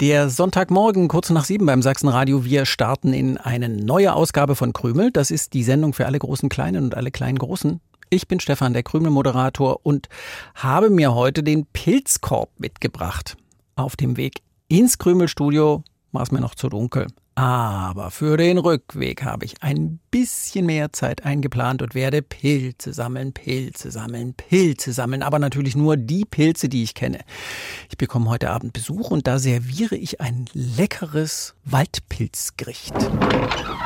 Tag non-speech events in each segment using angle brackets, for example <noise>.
Der Sonntagmorgen, kurz nach sieben beim Sachsenradio. Wir starten in eine neue Ausgabe von Krümel. Das ist die Sendung für alle großen Kleinen und alle kleinen Großen. Ich bin Stefan, der Krümel-Moderator und habe mir heute den Pilzkorb mitgebracht. Auf dem Weg ins Krümelstudio war es mir noch zu dunkel. Aber für den Rückweg habe ich ein bisschen mehr Zeit eingeplant und werde Pilze sammeln, Pilze sammeln, Pilze sammeln. Aber natürlich nur die Pilze, die ich kenne. Ich bekomme heute Abend Besuch und da serviere ich ein leckeres Waldpilzgericht.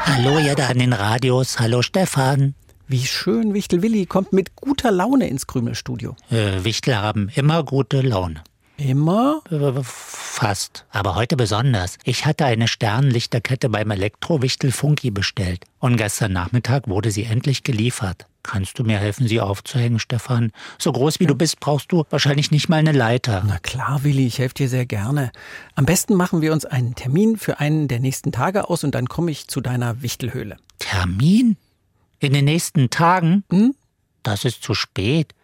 Hallo ihr da an den Radios. Hallo Stefan. Wie schön, Wichtel Willi kommt mit guter Laune ins Krümelstudio. Äh, Wichtel haben immer gute Laune. Immer? Fast. Aber heute besonders. Ich hatte eine Sternlichterkette beim Elektrowichtel Funky bestellt. Und gestern Nachmittag wurde sie endlich geliefert. Kannst du mir helfen, sie aufzuhängen, Stefan? So groß wie du bist, brauchst du wahrscheinlich nicht mal eine Leiter. Na klar, Willi, ich helfe dir sehr gerne. Am besten machen wir uns einen Termin für einen der nächsten Tage aus und dann komme ich zu deiner Wichtelhöhle. Termin? In den nächsten Tagen? Hm? Das ist zu spät.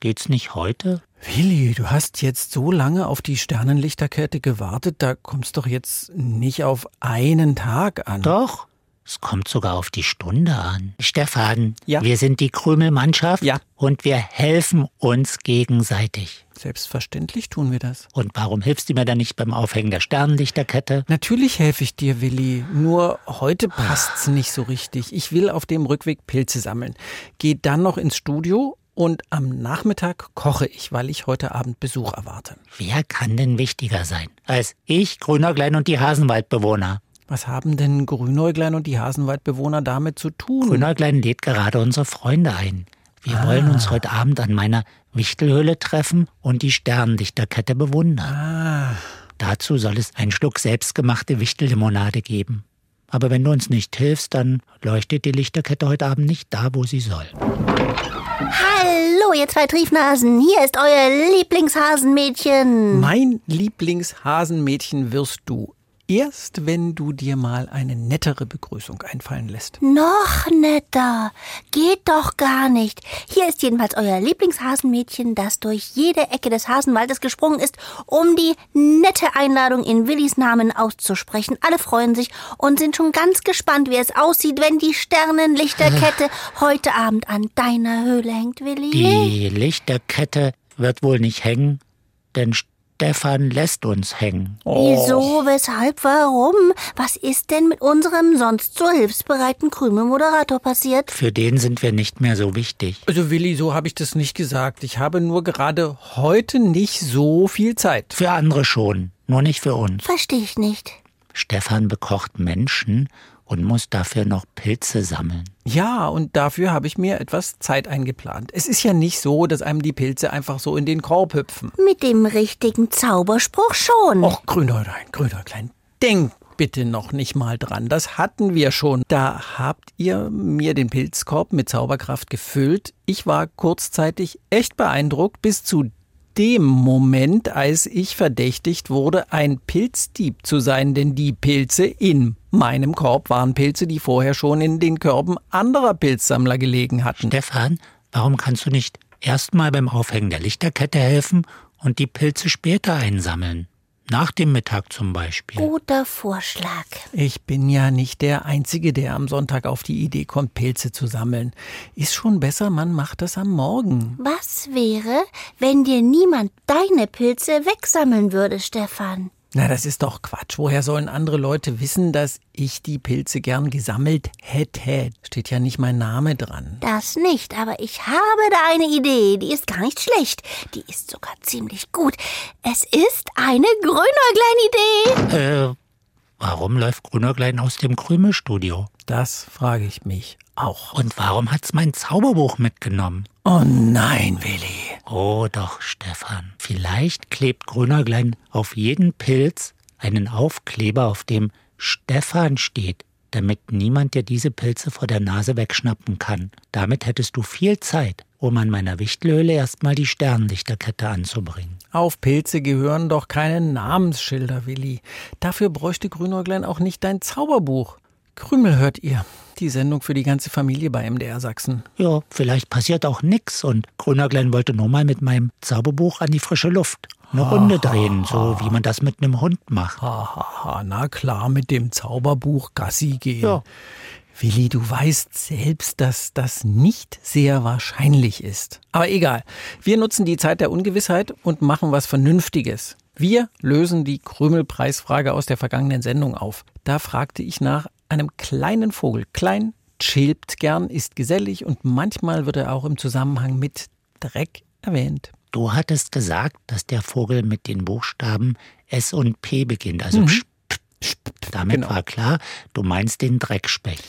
Geht's nicht heute? Willi, du hast jetzt so lange auf die Sternenlichterkette gewartet, da kommst doch jetzt nicht auf einen Tag an. Doch. Es kommt sogar auf die Stunde an. Stefan, Ja? wir sind die Krümelmannschaft Ja. und wir helfen uns gegenseitig. Selbstverständlich tun wir das. Und warum hilfst du mir dann nicht beim Aufhängen der Sternenlichterkette? Natürlich helfe ich dir, Willi. Nur heute passt's nicht so richtig. Ich will auf dem Rückweg Pilze sammeln. Geh dann noch ins Studio und am Nachmittag koche ich, weil ich heute Abend Besuch erwarte. Wer kann denn wichtiger sein als ich, Grünäuglein und die Hasenwaldbewohner? Was haben denn Grünäuglein und die Hasenwaldbewohner damit zu tun? Grünäuglein lädt gerade unsere Freunde ein. Wir wollen uns heute Abend an meiner Wichtelhöhle treffen und die Sternenlichterkette bewundern. Ah, Dazu soll es einen Schluck selbstgemachte Wichtellimonade geben. Aber wenn du uns nicht hilfst, dann leuchtet die Lichterkette heute Abend nicht da, wo sie soll. Ihr zwei Triefnasen. Hier ist euer Lieblingshasenmädchen. mein Lieblingshasenmädchen wirst du. Erst wenn du dir mal eine nettere Begrüßung einfallen lässt. Noch netter. Geht doch gar nicht. Hier ist jedenfalls euer Lieblingshasenmädchen, das durch jede Ecke des Hasenwaldes gesprungen ist, um die nette Einladung in Willis Namen auszusprechen. Alle freuen sich und sind schon ganz gespannt, wie es aussieht, wenn die Sternenlichterkette <laughs> heute Abend an deiner Höhle hängt, Willi. Die Lichterkette wird wohl nicht hängen, denn Stefan lässt uns hängen. Wieso, weshalb, warum? Was ist denn mit unserem sonst so hilfsbereiten Krümelmoderator passiert? Für den sind wir nicht mehr so wichtig. Also Willi, so habe ich das nicht gesagt. Ich habe nur gerade heute nicht so viel Zeit. Für andere schon, nur nicht für uns. Verstehe ich nicht. Stefan bekocht Menschen und muss dafür noch Pilze sammeln. Ja, und dafür habe ich mir etwas Zeit eingeplant. Es ist ja nicht so, dass einem die Pilze einfach so in den Korb hüpfen. Mit dem richtigen Zauberspruch schon. Och, Grünäuglein, Grünäuglein, denk bitte noch nicht mal dran. Das hatten wir schon. Da habt ihr mir den Pilzkorb mit Zauberkraft gefüllt. Ich war kurzzeitig echt beeindruckt bis zu dem Moment, als ich verdächtigt wurde, ein Pilzdieb zu sein, denn die Pilze in meinem Korb waren Pilze, die vorher schon in den Körben anderer Pilzsammler gelegen hatten. Stefan, warum kannst du nicht erstmal beim Aufhängen der Lichterkette helfen und die Pilze später einsammeln? Nach dem Mittag zum Beispiel. Guter Vorschlag. Ich bin ja nicht der Einzige, der am Sonntag auf die Idee kommt, Pilze zu sammeln. Ist schon besser, man macht das am Morgen. Was wäre, wenn dir niemand deine Pilze wegsammeln würde, Stefan? Na, das ist doch Quatsch. Woher sollen andere Leute wissen, dass ich die Pilze gern gesammelt hätte? Steht ja nicht mein Name dran. Das nicht, aber ich habe da eine Idee. Die ist gar nicht schlecht. Die ist sogar ziemlich gut. Es ist eine Grünäuglein-Idee. Äh, warum läuft Grünäuglein aus dem Krümelstudio? Das frage ich mich auch. Und warum hat's mein Zauberbuch mitgenommen? Oh nein, Willi. Oh doch, Stefan. Vielleicht klebt Grünäuglein auf jeden Pilz einen Aufkleber, auf dem Stefan steht. damit niemand dir diese Pilze vor der Nase wegschnappen kann. Damit hättest du viel Zeit, um an meiner Wichtelhöhle erstmal die Sternlichterkette anzubringen. Auf Pilze gehören doch keine Namensschilder, Willi. Dafür bräuchte Grünäuglein auch nicht dein Zauberbuch. Krümel hört ihr. Die Sendung für die ganze Familie bei MDR Sachsen. Ja, vielleicht passiert auch nix und Grünäuglein wollte nur mal mit meinem Zauberbuch an die frische Luft. Eine Runde drehen, so wie man das mit einem Hund macht. Hahaha, na klar, mit dem Zauberbuch Gassi gehen. Ja. Willi, du weißt selbst, dass das nicht sehr wahrscheinlich ist. Aber egal. Wir nutzen die Zeit der Ungewissheit und machen was Vernünftiges. Wir lösen die Krümelpreisfrage aus der vergangenen Sendung auf. Da fragte ich nach einem kleinen Vogel. Klein, chillt gern, ist gesellig und manchmal wird er auch im Zusammenhang mit Dreck erwähnt. Du hattest gesagt, dass der Vogel mit den Buchstaben S und P beginnt, also Mhm. Sp- Sp- Damit Genau. war klar, du meinst den Dreckspecht.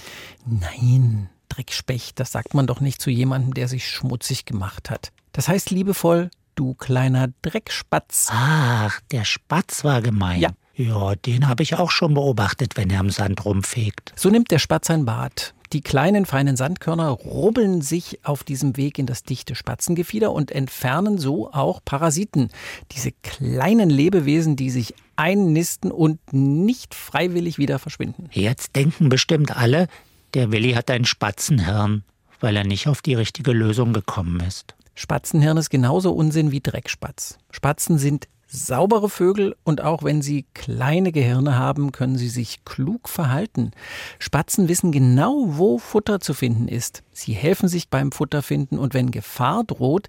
Nein, Dreckspecht, das sagt man doch nicht zu jemandem, der sich schmutzig gemacht hat. Das heißt liebevoll, du kleiner Dreckspatz. Ach, der Spatz war gemein. Ja. Ja, den habe ich auch schon beobachtet, wenn er am Sand rumfegt. So nimmt der Spatz ein Bad. Die kleinen feinen Sandkörner rubbeln sich auf diesem Weg in das dichte Spatzengefieder und entfernen so auch Parasiten. Diese kleinen Lebewesen, die sich einnisten und nicht freiwillig wieder verschwinden. Jetzt denken bestimmt alle, der Willi hat ein Spatzenhirn, weil er nicht auf die richtige Lösung gekommen ist. Spatzenhirn ist genauso Unsinn wie Dreckspatz. Spatzen sind saubere Vögel und auch wenn sie kleine Gehirne haben, können sie sich klug verhalten. Spatzen wissen genau, wo Futter zu finden ist. Sie helfen sich beim Futterfinden und wenn Gefahr droht,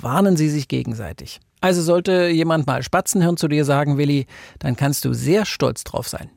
warnen sie sich gegenseitig. Also sollte jemand mal Spatzenhirn zu dir sagen, Willi, dann kannst du sehr stolz drauf sein.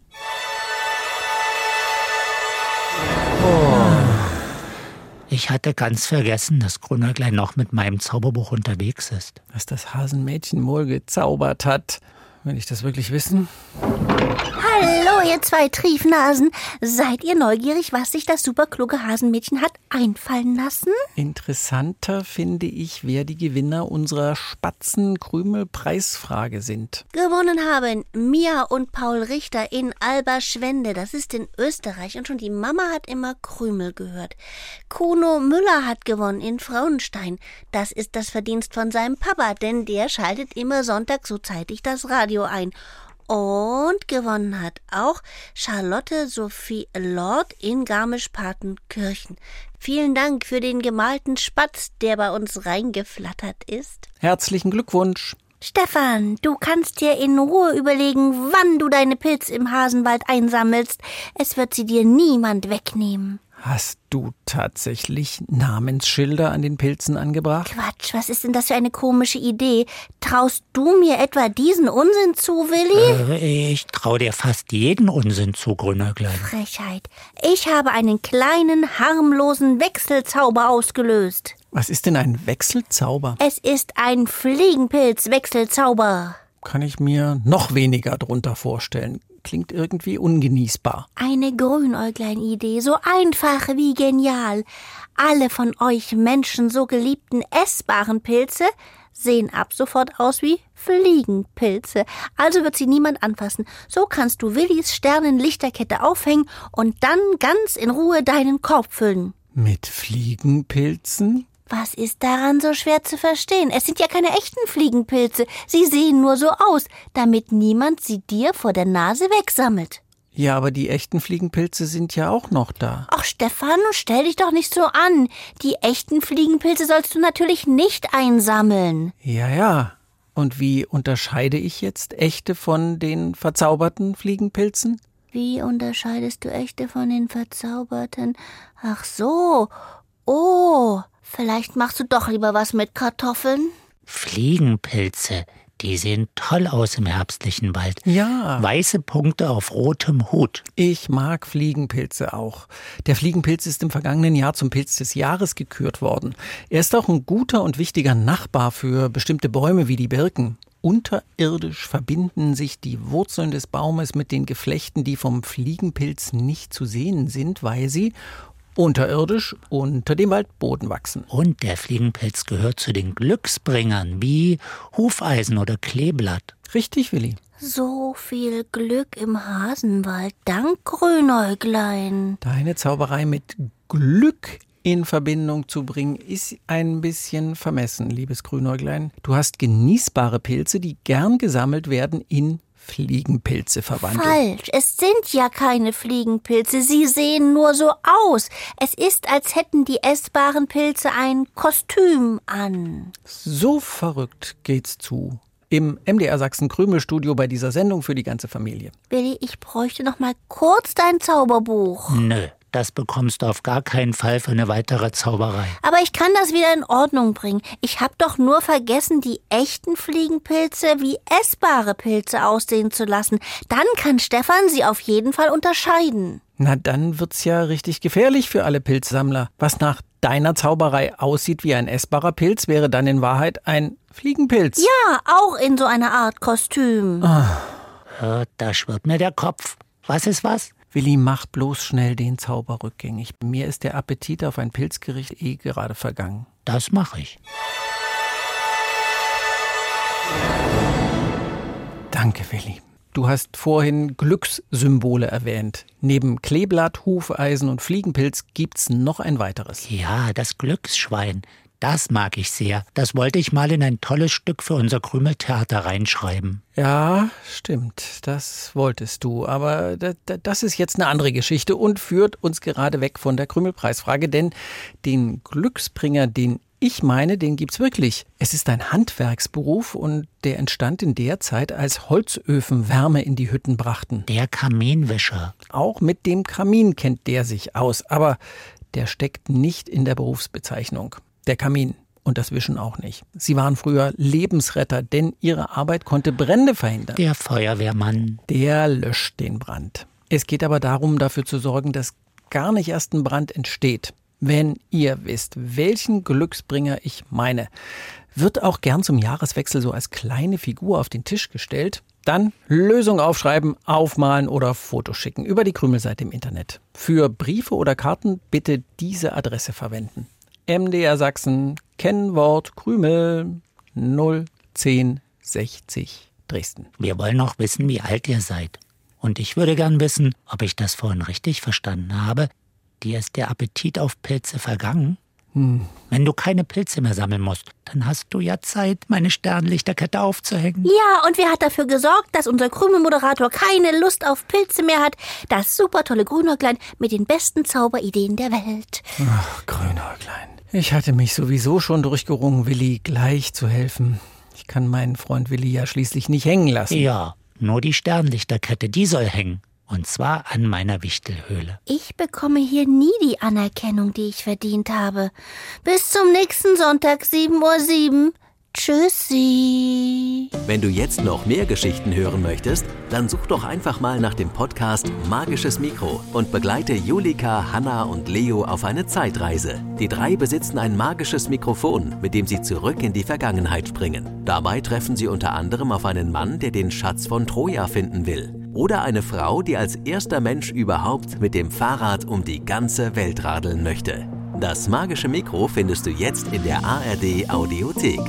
Ich hatte ganz vergessen, dass Grünäuglein noch mit meinem Zauberbuch unterwegs ist. Was das Hasenmädchen wohl gezaubert hat. Will ich das wirklich wissen? Hallo, ihr zwei Triefnasen. Seid ihr neugierig, was sich das superkluge Hasenmädchen hat einfallen lassen? Interessanter finde ich, wer die Gewinner unserer Spatzenkrümel-Preisfrage sind. Gewonnen haben Mia und Paul Richter in Alberschwende. Das ist in Österreich. Und schon die Mama hat immer Krümel gehört. Kuno Müller hat gewonnen in Frauenstein. Das ist das Verdienst von seinem Papa, denn der schaltet immer Sonntag so zeitig das Radio ein. Und gewonnen hat auch Charlotte Sophie Lord in Garmisch-Partenkirchen. Vielen Dank für den gemalten Spatz, der bei uns reingeflattert ist. Herzlichen Glückwunsch. Stefan, du kannst dir in Ruhe überlegen, wann du deine Pilze im Hasenwald einsammelst. Es wird sie dir niemand wegnehmen. Hast du tatsächlich Namensschilder an den Pilzen angebracht? Quatsch, was ist denn das für eine komische Idee? Traust du mir etwa diesen Unsinn zu, Willi? Äh, Ich traue dir fast jeden Unsinn zu, Grünäuglein. Frechheit. Ich habe einen kleinen, harmlosen Wechselzauber ausgelöst. Was ist denn ein Wechselzauber? Es ist ein Fliegenpilz-Wechselzauber. Kann ich mir noch weniger drunter vorstellen. Klingt irgendwie ungenießbar. Eine Grünäuglein-Idee, so einfach wie genial. Alle von euch Menschen so geliebten essbaren Pilze sehen ab sofort aus wie Fliegenpilze. Also wird sie niemand anfassen. So kannst du Willis Sternenlichterkette aufhängen und dann ganz in Ruhe deinen Korb füllen. Mit Fliegenpilzen? Was ist daran so schwer zu verstehen? Es sind ja keine echten Fliegenpilze. Sie sehen nur so aus, damit niemand sie dir vor der Nase wegsammelt. Ja, aber die echten Fliegenpilze sind ja auch noch da. Ach, Stefan, stell dich doch nicht so an. Die echten Fliegenpilze sollst du natürlich nicht einsammeln. Ja, ja. Und wie unterscheide ich jetzt echte von den verzauberten Fliegenpilzen? Wie unterscheidest du echte von den verzauberten? Ach so. Oh, vielleicht machst du doch lieber was mit Kartoffeln. Fliegenpilze, die sehen toll aus im herbstlichen Wald. Ja. Weiße Punkte auf rotem Hut. Ich mag Fliegenpilze auch. Der Fliegenpilz ist im vergangenen Jahr zum Pilz des Jahres gekürt worden. Er ist auch ein guter und wichtiger Nachbar für bestimmte Bäume wie die Birken. Unterirdisch verbinden sich die Wurzeln des Baumes mit den Geflechten, die vom Fliegenpilz nicht zu sehen sind, weil sie unterirdisch unter dem Waldboden wachsen. Und der Fliegenpilz gehört zu den Glücksbringern wie Hufeisen oder Kleeblatt. Richtig, Willi. So viel Glück im Hasenwald. Dank Grünäuglein. Deine Zauberei mit Glück in Verbindung zu bringen, ist ein bisschen vermessen, liebes Grünäuglein. Du hast genießbare Pilze, die gern gesammelt werden, in Fliegenpilze verwandelt. Falsch. Es sind ja keine Fliegenpilze. Sie sehen nur so aus. Es ist, als hätten die essbaren Pilze ein Kostüm an. So verrückt geht's zu. Im MDR Sachsen Krümelstudio bei dieser Sendung für die ganze Familie. Willi, ich bräuchte noch mal kurz dein Zauberbuch. Nö, das bekommst du auf gar keinen Fall für eine weitere Zauberei. Aber ich kann das wieder in Ordnung bringen. Ich habe doch nur vergessen, die echten Fliegenpilze wie essbare Pilze aussehen zu lassen. Dann kann Stefan sie auf jeden Fall unterscheiden. Na, dann wird's ja richtig gefährlich für alle Pilzsammler. Was nach deiner Zauberei aussieht wie ein essbarer Pilz, wäre dann in Wahrheit ein Fliegenpilz. Ja, auch in so einer Art Kostüm. Äh, Da schwirrt mir der Kopf. Was ist was? Willi, mach bloß schnell den Zauber rückgängig. Mir ist der Appetit auf ein Pilzgericht eh gerade vergangen. Das mache ich. Danke, Willi. Du hast vorhin Glückssymbole erwähnt. Neben Kleeblatt, Hufeisen und Fliegenpilz gibt's noch ein weiteres. Ja, das Glücksschwein. Das mag ich sehr. Das wollte ich mal in ein tolles Stück für unser Krümeltheater reinschreiben. Ja, stimmt. Das wolltest du. Aber da- da- das ist jetzt eine andere Geschichte und führt uns gerade weg von der Krümelpreisfrage, denn den Glücksbringer, den ich meine, den gibt's wirklich. Es ist ein Handwerksberuf und der entstand in der Zeit, als Holzöfen Wärme in die Hütten brachten. Der Kaminwischer. Auch mit dem Kamin kennt der sich aus, aber der steckt nicht in der Berufsbezeichnung. Der Kamin. Und das Wischen auch nicht. Sie waren früher Lebensretter, denn ihre Arbeit konnte Brände verhindern. Der Feuerwehrmann. Der löscht den Brand. Es geht aber darum, dafür zu sorgen, dass gar nicht erst ein Brand entsteht. Wenn ihr wisst, welchen Glücksbringer ich meine, wird auch gern zum Jahreswechsel so als kleine Figur auf den Tisch gestellt. Dann Lösung aufschreiben, aufmalen oder Fotos schicken über die Krümelseite im Internet. Für Briefe oder Karten bitte diese Adresse verwenden. MDR Sachsen, Kennwort Krümel 01060 Dresden. Wir wollen noch wissen, wie alt ihr seid. Und ich würde gern wissen, ob ich das vorhin richtig verstanden habe. Dir ist der Appetit auf Pilze vergangen? Wenn du keine Pilze mehr sammeln musst, dann hast du ja Zeit, meine Sternlichterkette aufzuhängen. Ja, und wer hat dafür gesorgt, dass unser Krümelmoderator keine Lust auf Pilze mehr hat? Das super tolle Grünäuglein mit den besten Zauberideen der Welt. Ach, Grünäuglein. Ich hatte mich sowieso schon durchgerungen, Willi gleich zu helfen. Ich kann meinen Freund Willi ja schließlich nicht hängen lassen. Ja, nur die Sternlichterkette, die soll hängen. Und zwar an meiner Wichtelhöhle. Ich bekomme hier nie die Anerkennung, die ich verdient habe. Bis zum nächsten Sonntag, 7.07 Uhr. Tschüssi. Wenn du jetzt noch mehr Geschichten hören möchtest, dann such doch einfach mal nach dem Podcast Magisches Mikro und begleite Julika, Hanna und Leo auf eine Zeitreise. Die drei besitzen ein magisches Mikrofon, mit dem sie zurück in die Vergangenheit springen. Dabei treffen sie unter anderem auf einen Mann, der den Schatz von Troja finden will. Oder eine Frau, die als erster Mensch überhaupt mit dem Fahrrad um die ganze Welt radeln möchte. Das magische Mikro findest du jetzt in der ARD Audiothek.